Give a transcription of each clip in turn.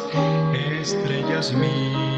estrellas mías.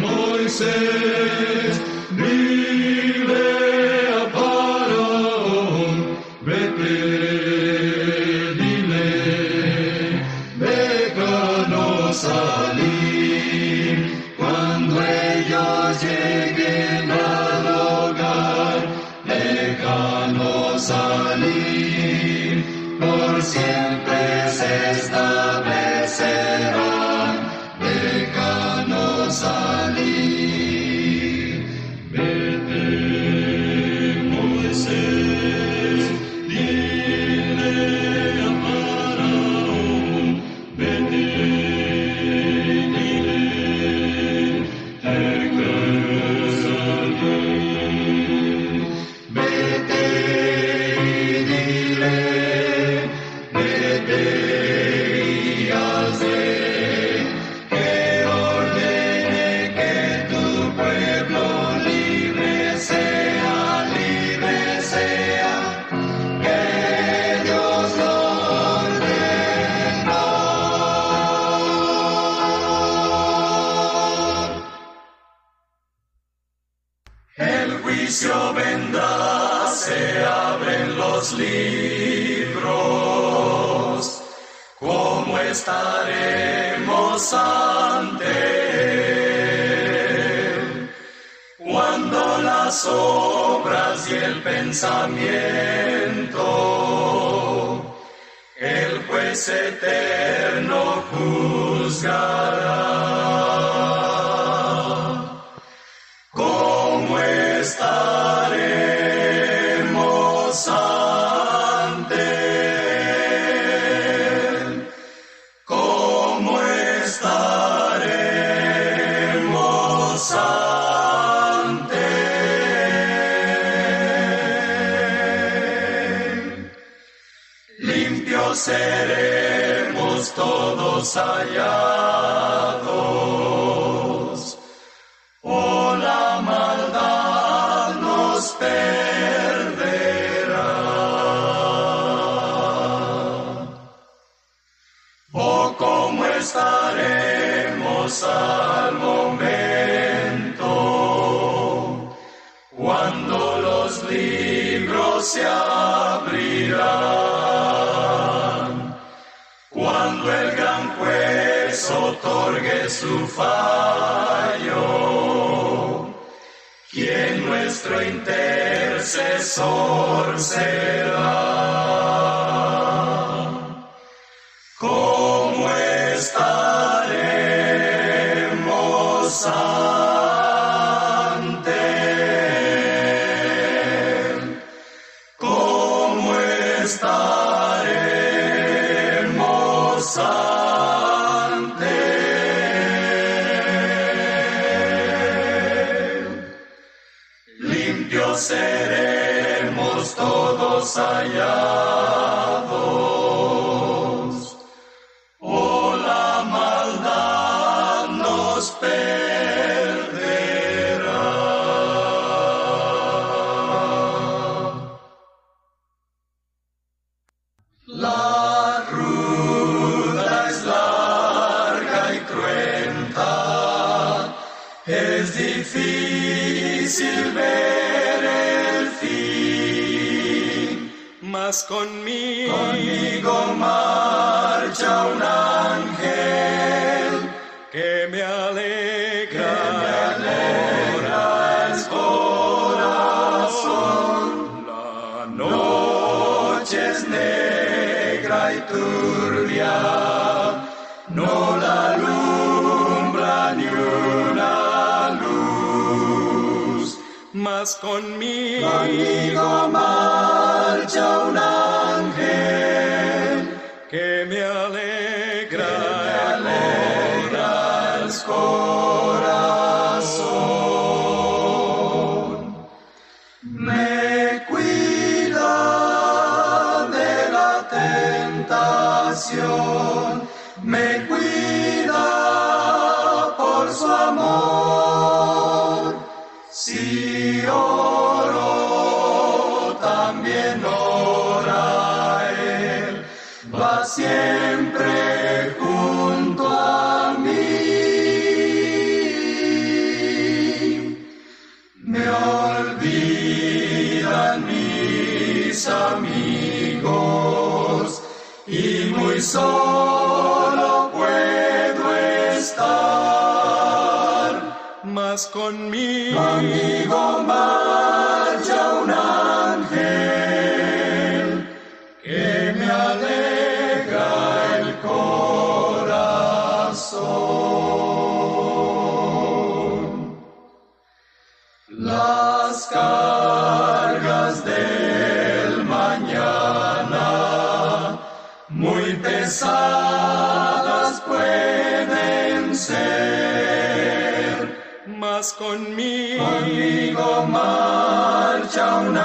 Moisés. Hallados. Oh, la maldad nos perderá. Oh, cómo estaremos al momento cuando los libros se otorgue su fallo. Quien nuestro intercesor será. Hallados. Mas conmigo, conmigo un ángel que me alegra Las cargas del mañana muy pesadas pueden ser, mas conmigo, conmigo marcha un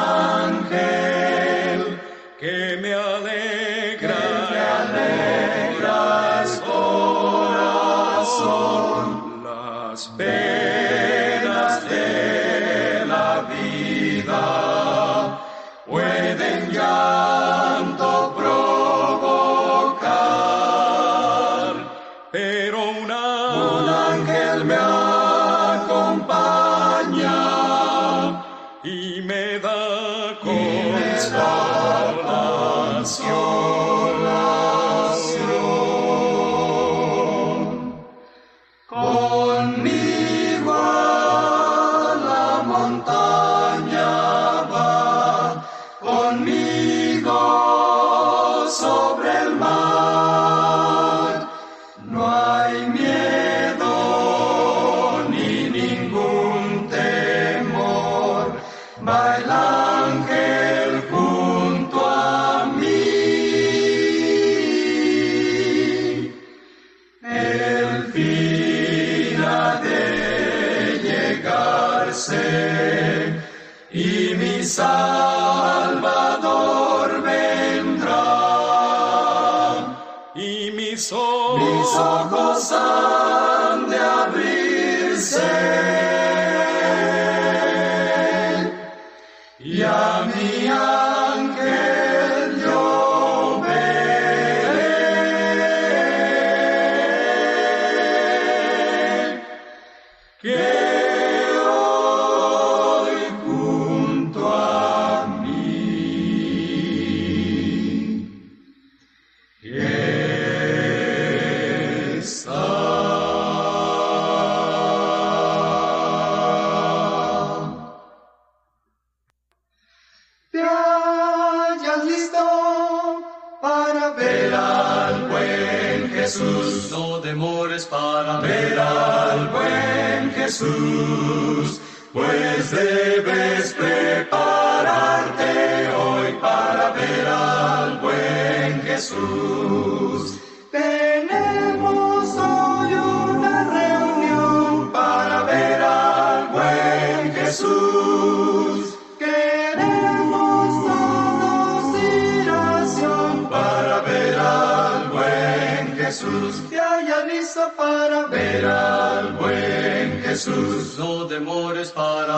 ver al buen Jesús, pues debes prepararte hoy para ver al buen Jesús.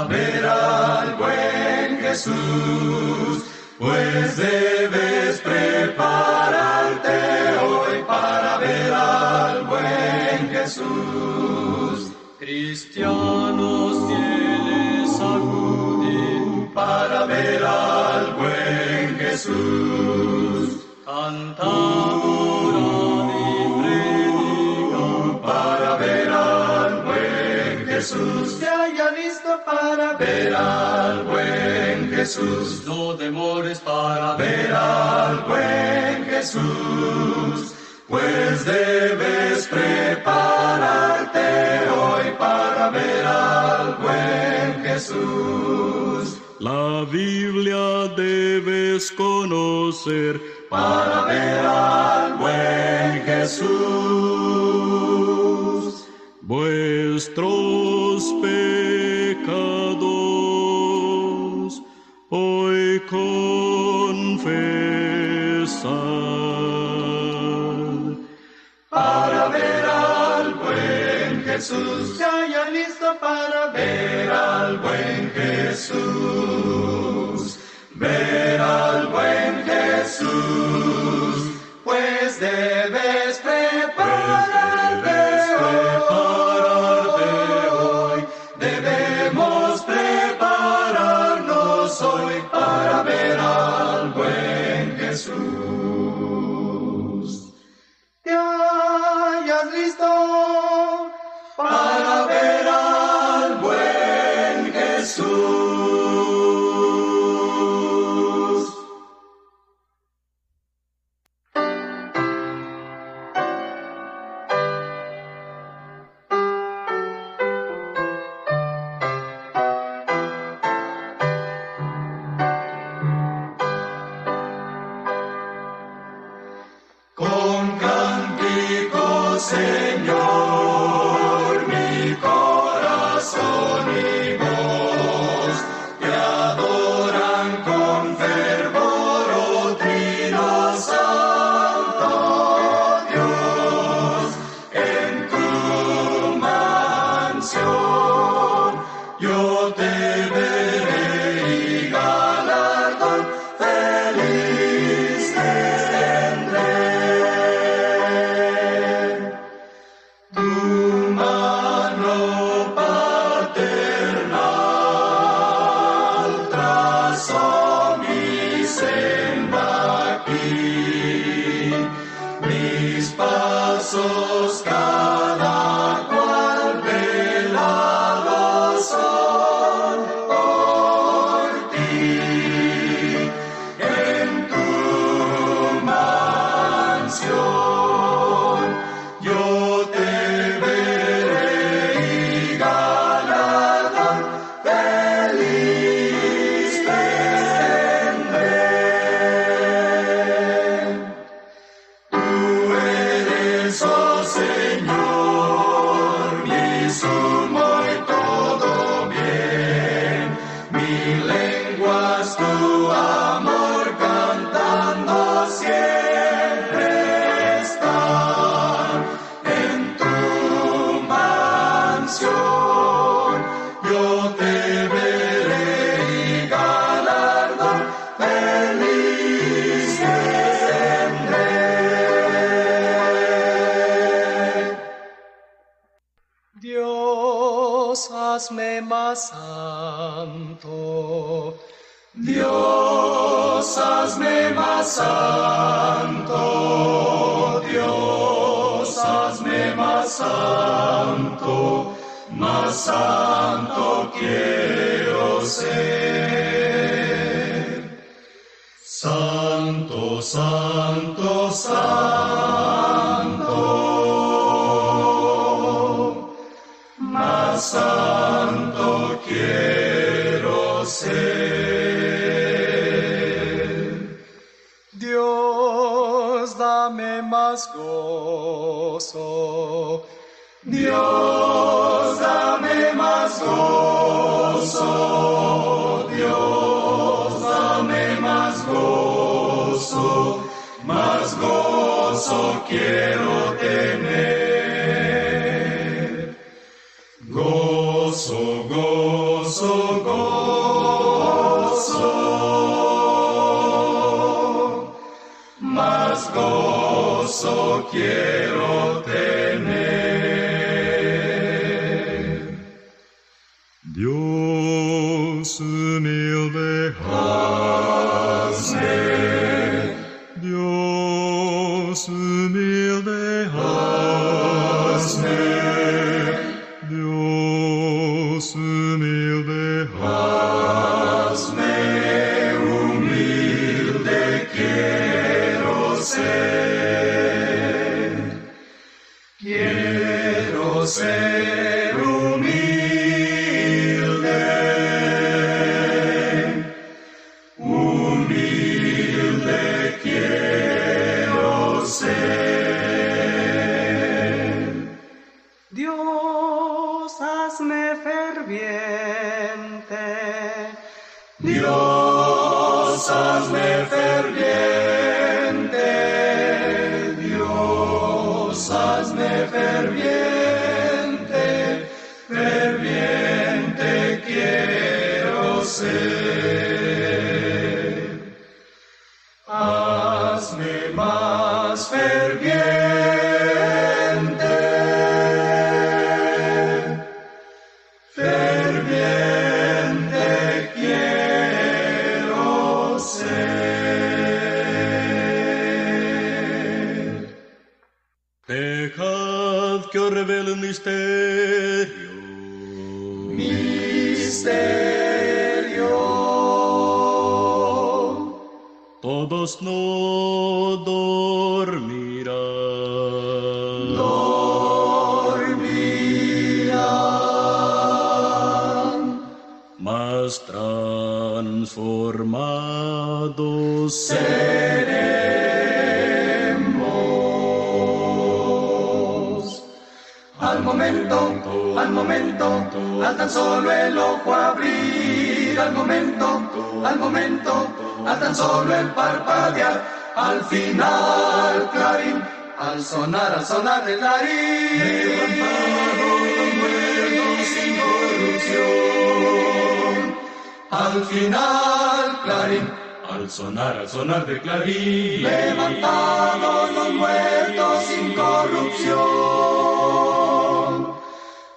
Ver al buen Jesús. Pues debes prepararte hoy para ver al buen Jesús. Cristianos fieles acuden para ver al buen Jesús. Predican para ver al buen Jesús. Ver al buen Jesús. No demores para ver al buen Jesús. Pues debes prepararte hoy para ver al buen Jesús. La Biblia debes conocer Para ver al buen Jesús. vuestros Jesús. Se haya listo para ver al buen Jesús. Ver al buen Jesús. Pues debes Dios, quiero tener. Gozo, gozo, gozo. Más gozo quiero que os revele Mas transformados seremos. Al momento, al momento, al tan solo el ojo abrir, al momento, al momento, al tan solo el parpadear, al final clarín, al sonar, al sonar del clarín, al final clarín, al sonar, al sonar de clarín. levantados los muertos sin corrupción,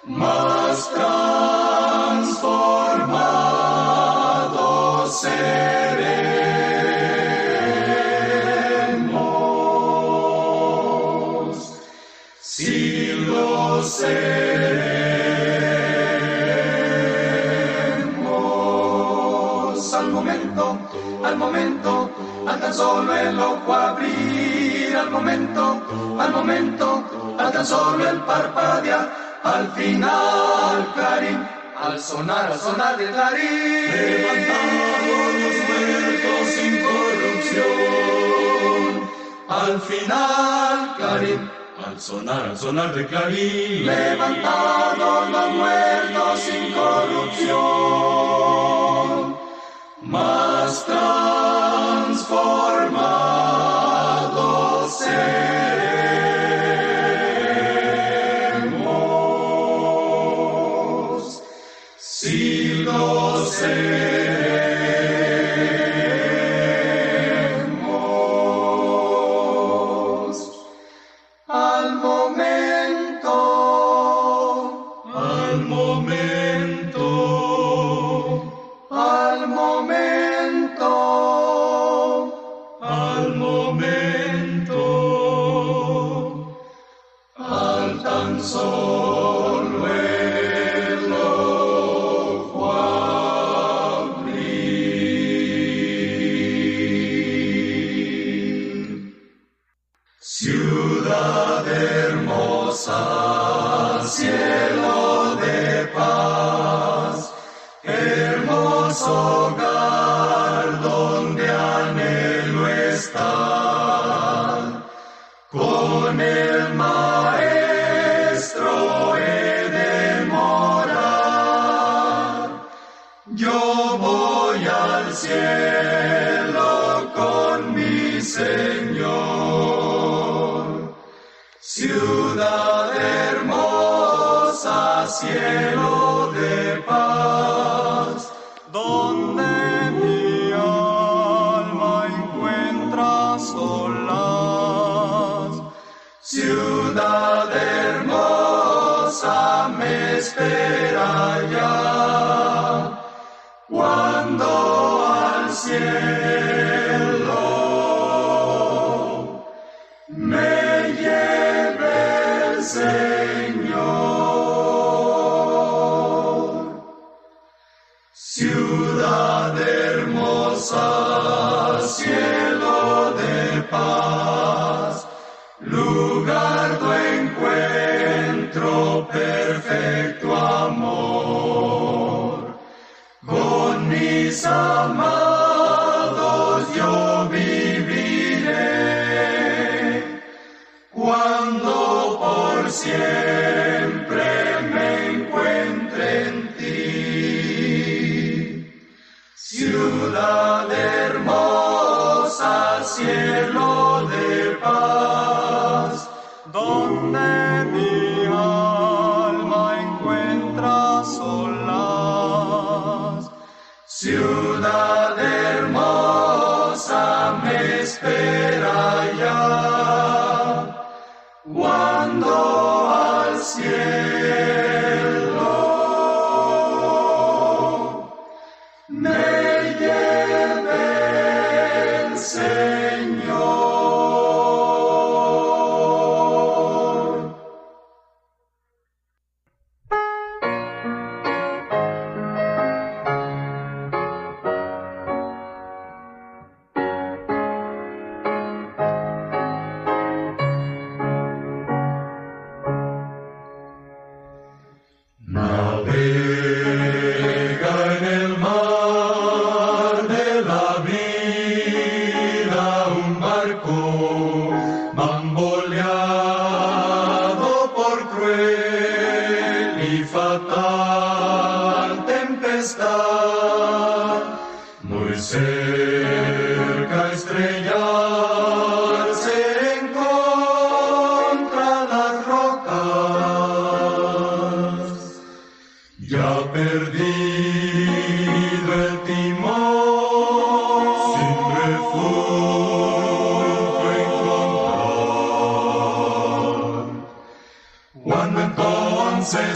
más transformados seremos, si lo momento, al tan solo el ojo abrir, al momento, al momento, al tan solo el parpadear, al final clarín, al sonar, al sonar del clarín, levantados los muertos sin corrupción, al final clarín, Al sonar, al sonar de clarín. levantados los muertos sin corrupción, más transformados seremos, si lo seremos. Al tan cielo me lleve el Señor. Ciudad hermosa, cielo de paz, lugar de encuentro, perfecto amor. Con céu.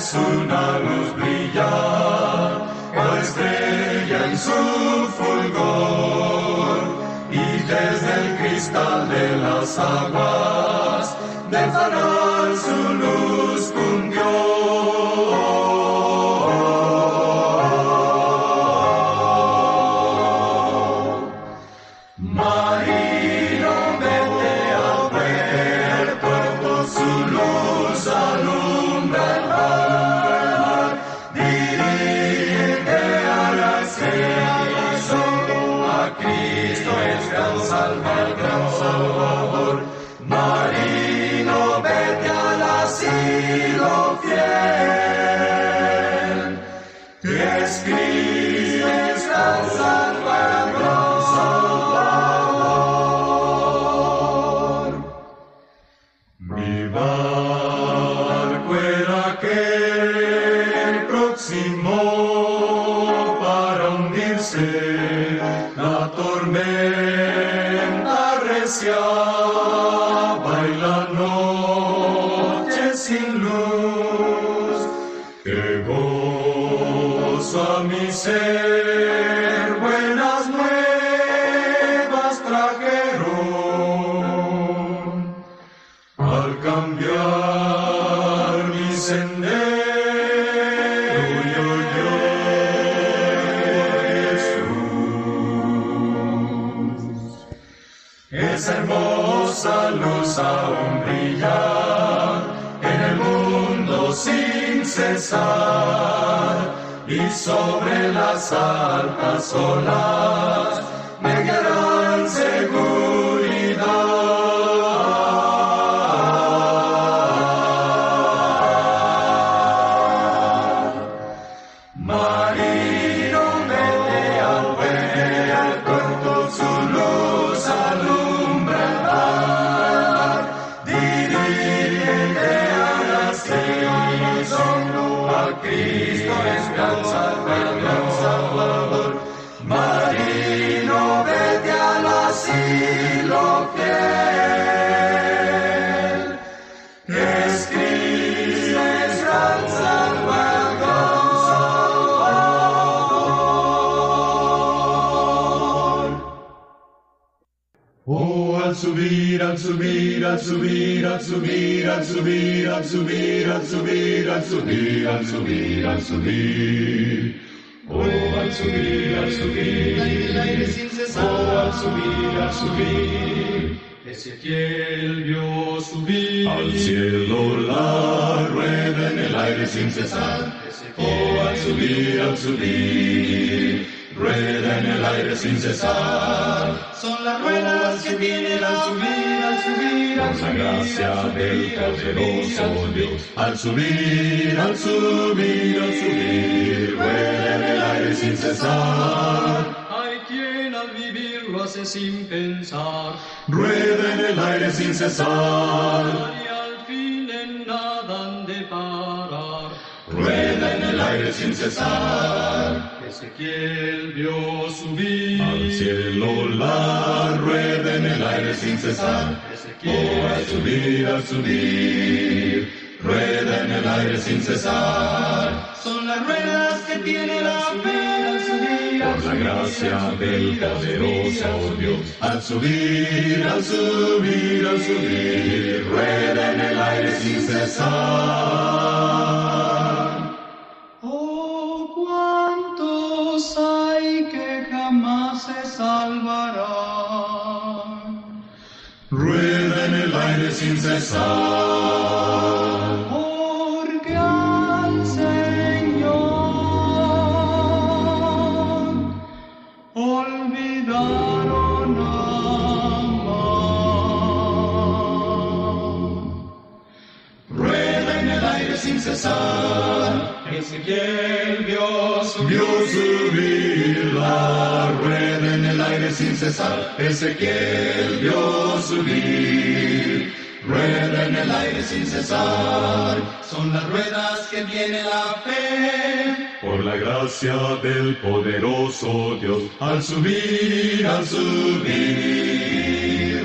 Entonces una luz brilla, cual estrella en su fulgor, y desde el cristal de las aguas, del fanal Bye. sola. Al subir, al subir, al subir, al subir, al subir, al subir, al subir, al subir. Oh, al subir, al subir, oh, al subir, al subir. Ezequiel vio subir Al cielo la rueda en el aire sin cesar. Oh, al subir, al subir, rueda en el aire sin cesar. Son las ruedas que tiene la la gracia del poderoso Dios. Al subir, al subir, al subir, rueda en el aire sin cesar. Hay quien al vivir lo hace sin pensar Rueda en el aire sin cesar. y al fin en nada han de parar. Rueda en el aire sin cesar. Ezequiel vio subir Al cielo la rueda en el aire sin cesar. Oh, al subir, al subir, rueda en el aire sin cesar. Son las ruedas que tiene la fe, al subir, Por la gracia del poderoso Dios. Al subir, al subir, al subir, rueda en el aire sin cesar. Oh, cuántos hay que jamás se salvarán. Rueda sin cesar. Porque al Señor olvidaron amar. Rueda en el aire sin cesar, es fiel Dios vio subir la rueda en el aire sin cesar, Ezequiel. Sin cesar. son las ruedas que tiene la fe. Por la gracia del poderoso Dios, al subir, al subir,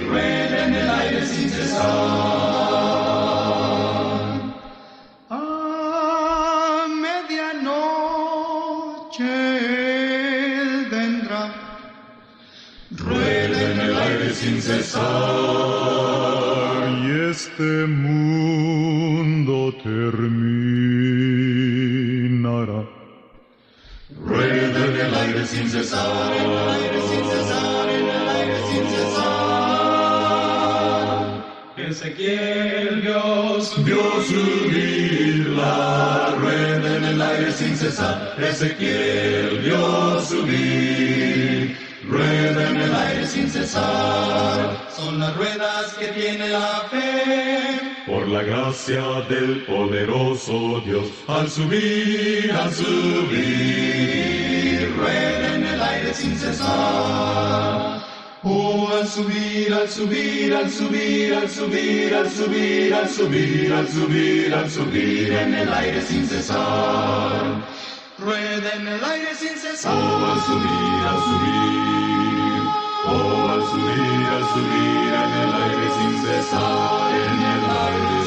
rueda en el aire sin cesar. Aire sin cesar. En el aire sin cesar. En el aire sin cesar. Ezequiel subir, Vio subir la rueda en el aire sin cesar. Ezequiel vio subir. Rueda en el aire sin cesar. son las ruedas que tiene la fe. Por la gracia del poderoso Dios, al subir, al subir, rueda en el aire sin cesar. Oh, al subir, al subir, al subir, al subir, al subir, al subir, al subir, al subir en el aire sin cesar. Rueda en el aire sin cesar. Oh, al subir, al subir. Oh, al subir, al subir en el aire sin cesar, en el aire.